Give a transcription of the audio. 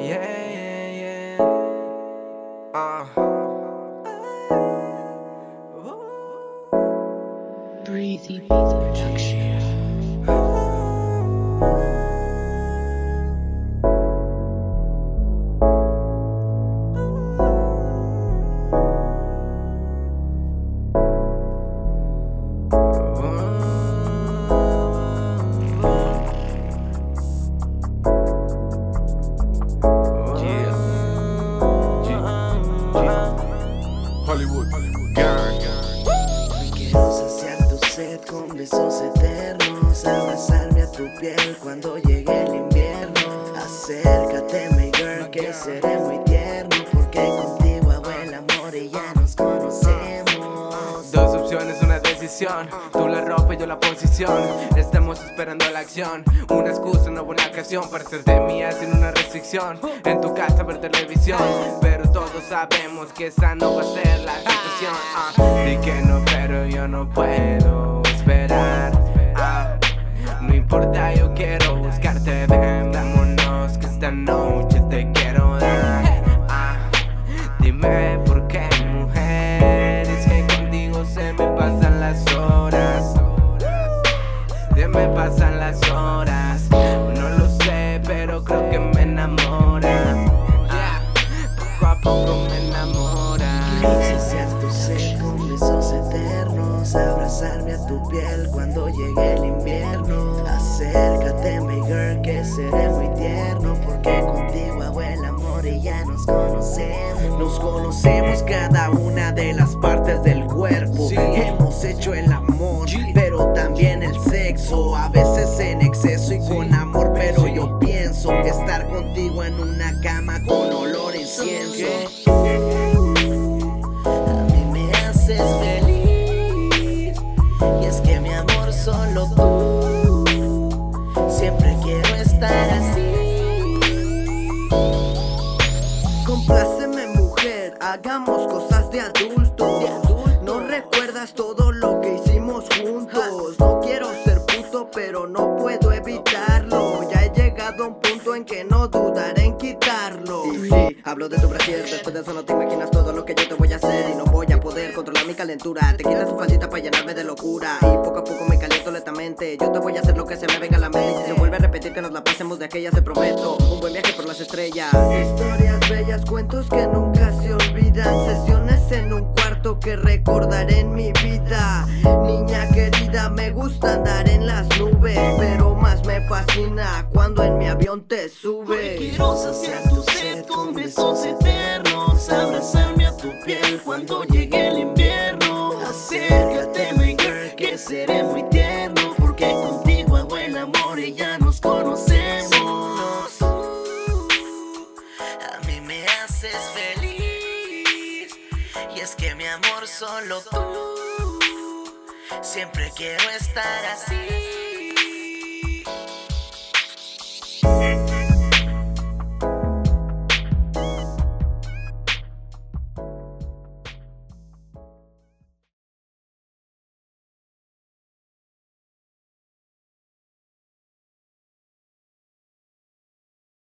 Yeah, yeah, yeah. Uh-huh. Uh. Breathy Production. Hollywood. Quiero saciar tu sed con besos eternos. Abrazarme a tu piel cuando llegue el invierno. Acércate mi girl que seré muy tierno. Porque contigo hago el amor y ya nos Tú la ropa y yo la posición. Estamos esperando la acción. Una excusa, una buena ocasión para hacerte mía sin una restricción. En tu casa ver televisión. Pero todos sabemos que esa no va a ser la situación. Ah, Di que no, pero yo no puedo esperar. Ah, no importa, yo quiero buscarte. Me pasan las horas. No lo sé, pero creo que me enamora. Ah, poco a poco me enamora. Saciar tu sed con besos eternos Abrazarme a tu piel cuando llegue el invierno Acércate mi girl que seré muy tierno Porque contigo hago el amor y ya nos conocemos Nos conocemos cada una de las partes del A veces en exceso y con amor Pero yo pienso que estar contigo en una cama con olor a incienso a mí me haces feliz. Y es que mi amor solo tú Siempre quiero estar así. Compláceme mujer, hagamos cosas de adultos. No recuerdas todo lo que hicimos juntos. No quiero ser pero no puedo evitarlo. Ya he llegado a un punto en que no dudaré en quitarlo. Y sí, hablo de tu brasier, después de eso no te imaginas todo lo que yo te voy a hacer. Y no voy a poder controlar mi calentura. Te quitas tu faldita para llenarme de locura. Y poco a poco me caliento lentamente. Yo te voy a hacer lo que se me venga a la mente. Si se vuelve a repetir que nos la pasemos de aquellas te prometo. Un buen viaje por las estrellas. Historias bellas, cuentos que nunca se olvidan. Sesiones en un cuarto que recordaré en mi vida. Niña querida, me gusta andar en Pero más me fascina cuando en mi avión te subes. Quiero saciar tu sed con besos eternos Abrazarme a tu piel cuando llegue el invierno. Acércate mi girl que seré muy tierno Porque contigo hago el amor y ya nos conocemos. A mí me haces feliz Y es que mi amor solo tú Siempre quiero estar así